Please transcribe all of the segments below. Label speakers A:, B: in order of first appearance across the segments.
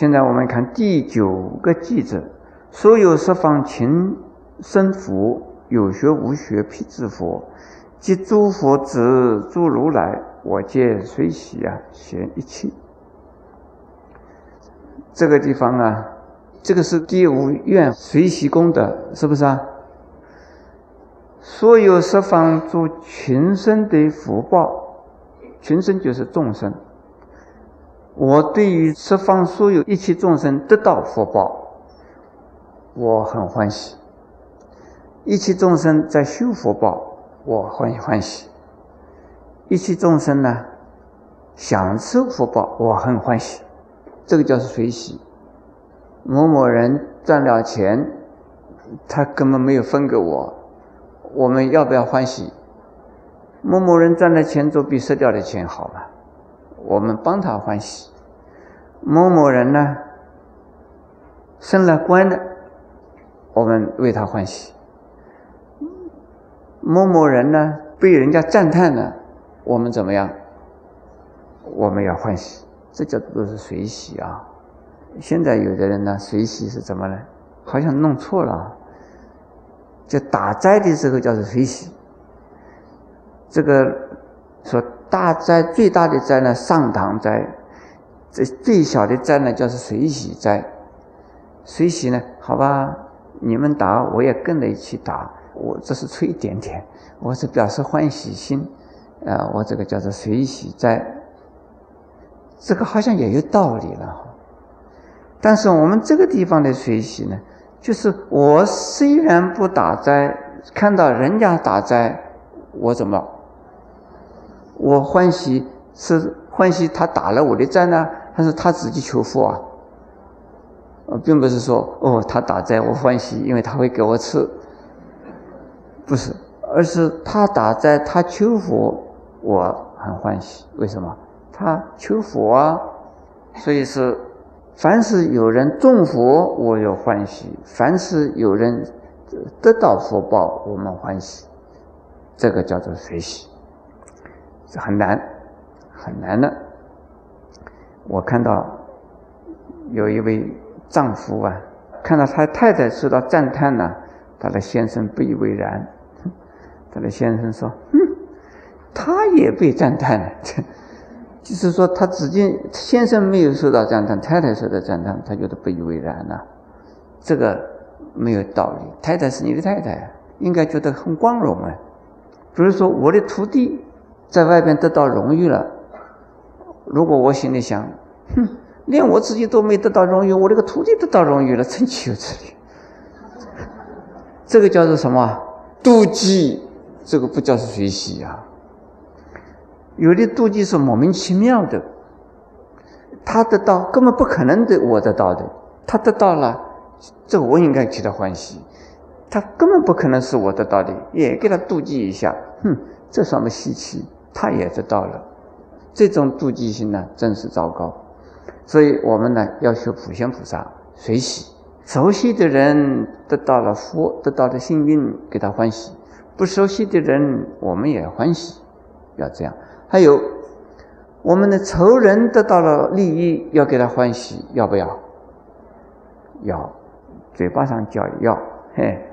A: 现在我们看第九个句子：所有十方情生佛，有学无学辟支佛，即诸佛子诸如来，我见随喜啊，显一切。这个地方啊，这个是第五愿随喜功德，是不是啊？所有十方诸群生的福报，群生就是众生。我对于十方所有一切众生得到福报，我很欢喜；一切众生在修福报，我很欢喜；一切众生呢享受福报，我很欢喜。这个叫随喜。某某人赚了钱，他根本没有分给我，我们要不要欢喜？某某人赚的钱总比失掉的钱好吧？我们帮他欢喜，某某人呢升了官了，我们为他欢喜；某某人呢被人家赞叹了，我们怎么样？我们要欢喜，这叫做是随喜啊。现在有的人呢，随喜是怎么呢？好像弄错了，就打斋的时候叫做随喜，这个说。大灾最大的灾呢，上堂灾；这最小的灾呢，叫是随喜灾。随喜呢，好吧，你们打，我也跟着一起打。我这是出一点点，我是表示欢喜心。啊，我这个叫做随喜灾。这个好像也有道理了。但是我们这个地方的随喜呢，就是我虽然不打灾，看到人家打灾，我怎么？我欢喜是欢喜他打了我的灾呢，但是他自己求福啊？呃，并不是说哦，他打斋我欢喜，因为他会给我吃，不是，而是他打斋他求福，我很欢喜。为什么？他求福啊，所以是凡是有人种福，我有欢喜；凡是有人得到福报，我们欢喜。这个叫做随喜。是很难，很难的。我看到有一位丈夫啊，看到他太太受到赞叹呢，他的先生不以为然。他的先生说：“哼，他也被赞叹了。”就是说，他自己先生没有受到赞叹，太太受到赞叹，他觉得不以为然了。这个没有道理。太太是你的太太，应该觉得很光荣啊。比如说，我的徒弟。在外边得到荣誉了，如果我心里想，哼，连我自己都没得到荣誉，我这个徒弟得到荣誉了，真岂有此理！这个叫做什么？妒忌，这个不叫是学习呀。有的妒忌是莫名其妙的，他得到根本不可能的，我得到的，他得到了，这我应该替他欢喜，他根本不可能是我得到的，也给他妒忌一下，哼，这什么稀奇？他也得到了，这种妒忌心呢，真是糟糕。所以我们呢，要学普贤菩萨随喜，熟悉的人得到了福，得到了幸运，给他欢喜；不熟悉的人，我们也欢喜，要这样。还有，我们的仇人得到了利益，要给他欢喜，要不要？要，嘴巴上叫要，嘿，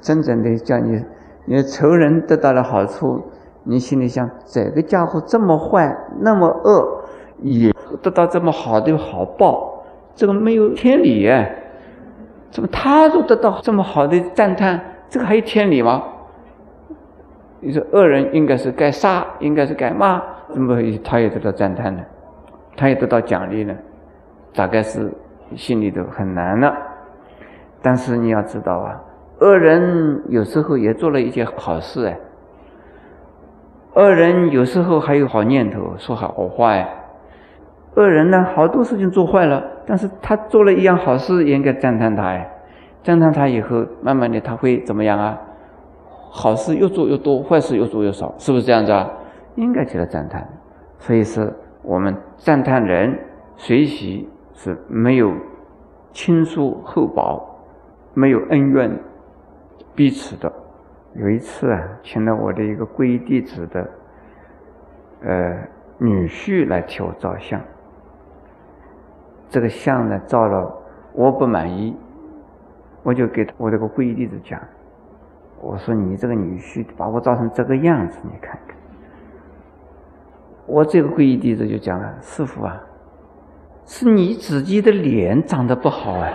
A: 真正的叫你，你仇人得到了好处。你心里想，这个家伙这么坏，那么恶，也得到这么好的好报，这个没有天理哎！怎么他都得到这么好的赞叹，这个还有天理吗？你说恶人应该是该杀，应该是该骂，怎么他也得到赞叹呢？他也得到奖励呢？大概是心里头很难了。但是你要知道啊，恶人有时候也做了一件好事哎。恶人有时候还有好念头，说好话呀。恶人呢，好多事情做坏了，但是他做了一样好事，也应该赞叹他哎。赞叹他以后，慢慢的他会怎么样啊？好事越做越多，坏事越做越少，是不是这样子啊？应该起来赞叹。所以是我们赞叹人随喜是没有亲疏厚薄，没有恩怨彼此的。有一次啊，请了我的一个皈依弟子的呃女婿来替我照相。这个相呢，照了我不满意，我就给我这个皈依弟子讲，我说你这个女婿把我照成这个样子，你看看。我这个皈依弟子就讲了，师傅啊，是你自己的脸长得不好啊。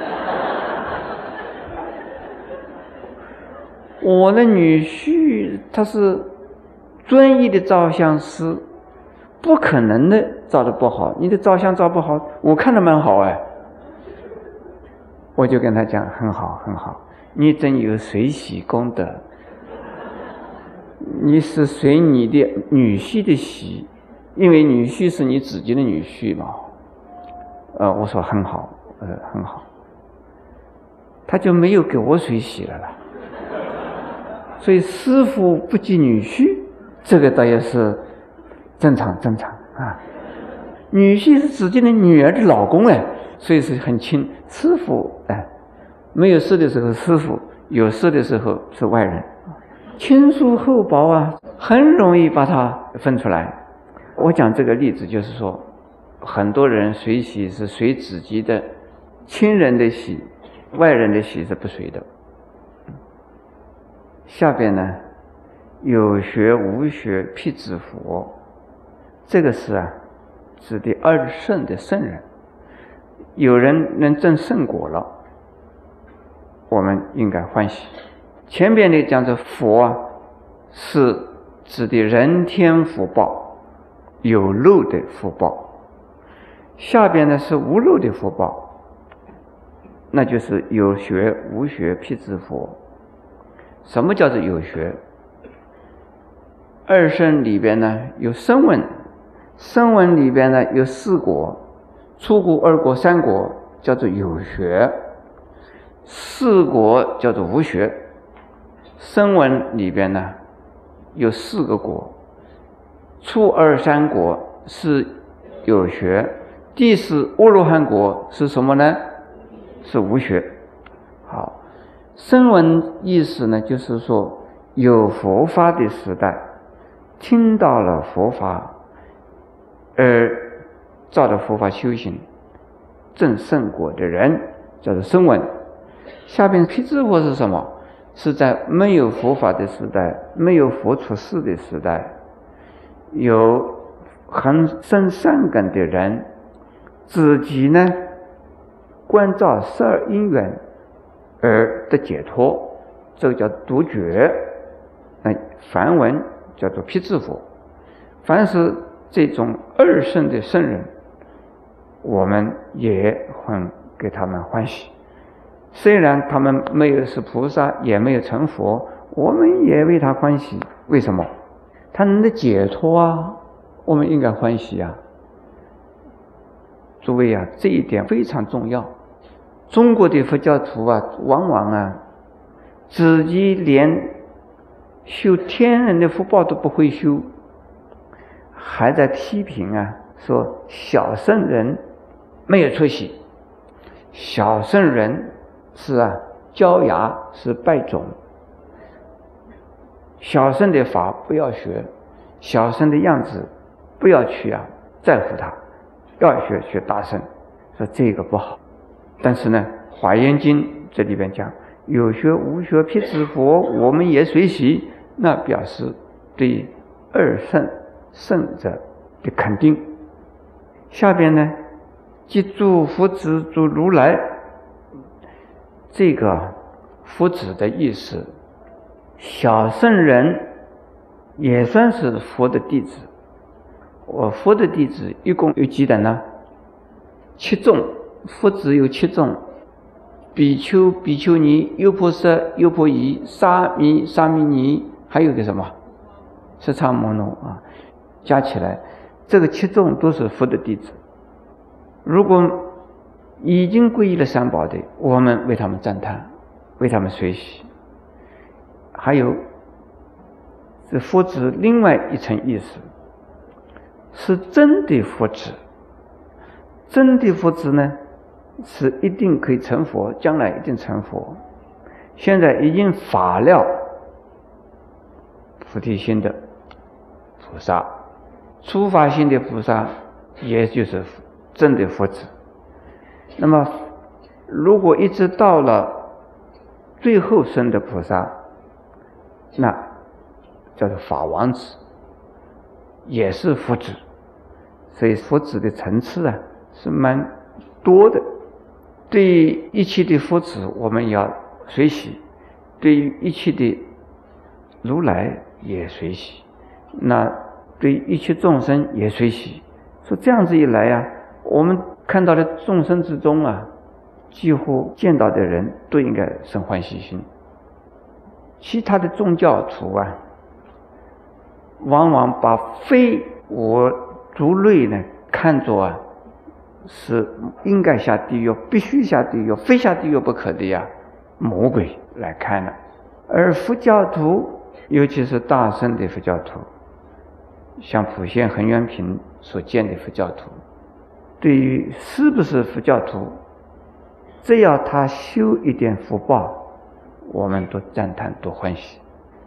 A: 我的女婿他是专业的照相师。不可能的，照的不好。你的照相照不好，我看的蛮好哎。我就跟他讲，很好，很好。你真有随喜功德。你是随你的女婿的喜，因为女婿是你自己的女婿嘛。呃，我说很好，呃，很好。他就没有给我随喜了啦。所以师傅不及女婿，这个倒也是。正常正常啊，女婿是自己的女儿的老公哎，所以是很亲。师傅哎，没有事的时候师傅，有事的时候是外人，亲疏厚薄啊，很容易把它分出来。我讲这个例子就是说，很多人随喜是随自己的亲人的喜，外人的喜是不随的。下边呢，有学无学辟子佛。这个是啊，指的二圣的圣人，有人能证圣果了，我们应该欢喜。前边的讲的佛啊，是指的人天福报，有漏的福报；下边呢是无漏的福报，那就是有学无学辟支佛。什么叫做有学？二圣里边呢有声闻。声闻里边呢有四国，初果、二国、三国叫做有学，四国叫做无学。声闻里边呢有四个国，初二三国是有学，第四阿罗汉国是什么呢？是无学。好，声闻意思呢就是说有佛法的时代，听到了佛法。而照着佛法修行证圣果的人叫做声闻。下边辟支佛是什么？是在没有佛法的时代，没有佛出世的时代，有很深善根的人，自己呢关照十二因缘而得解脱，这个叫独觉。那梵文叫做辟支佛。凡是。这种二圣的圣人，我们也很给他们欢喜。虽然他们没有是菩萨，也没有成佛，我们也为他欢喜。为什么？他能的解脱啊，我们应该欢喜啊。诸位啊，这一点非常重要。中国的佛教徒啊，往往啊，自己连修天人的福报都不会修。还在批评啊，说小圣人没有出息，小圣人是啊，教牙是败种，小圣的法不要学，小圣的样子不要去啊在乎他，要学学大圣，说这个不好。但是呢，《华严经》这里边讲有学无学辟支佛，我们也随喜，那表示对二圣。圣者的肯定。下边呢，即诸佛子诸如来，这个佛子的意思，小圣人也算是佛的弟子。我佛的弟子一共有几等呢？七众，佛子有七众：比丘、比丘尼、优婆塞、优婆夷、沙弥、沙弥尼，还有个什么？十常摩罗啊，加起来，这个七众都是佛的弟子。如果已经皈依了三宝的，我们为他们赞叹，为他们随喜。还有，是佛子另外一层意思，是真的佛子。真的佛子呢，是一定可以成佛，将来一定成佛。现在已经法了菩提心的菩萨，初发心的菩萨，也就是真的佛子。那么，如果一直到了最后生的菩萨，那叫做法王子，也是佛子。所以佛子的层次啊是蛮多的。对于一切的佛子，我们要。随喜，对于一切的如来也随喜，那对一切众生也随喜。说这样子一来呀，我们看到的众生之中啊，几乎见到的人都应该生欢喜心。其他的宗教徒啊，往往把非我族类呢看作啊是应该下地狱、必须下地狱、非下地狱不可的呀。魔鬼来看了，而佛教徒，尤其是大圣的佛教徒，像普贤恒源平所建的佛教徒，对于是不是佛教徒，只要他修一点福报，我们都赞叹，都欢喜。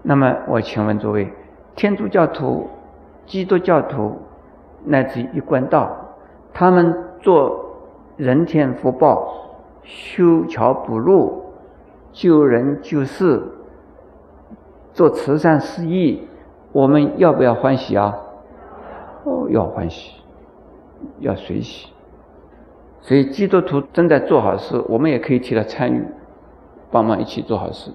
A: 那么，我请问诸位，天主教徒、基督教徒乃至一贯道，他们做人天福报、修桥补路。救人救世，做慈善事业，我们要不要欢喜啊？哦，要欢喜，要随喜。所以基督徒正在做好事，我们也可以替他参与，帮忙一起做好事。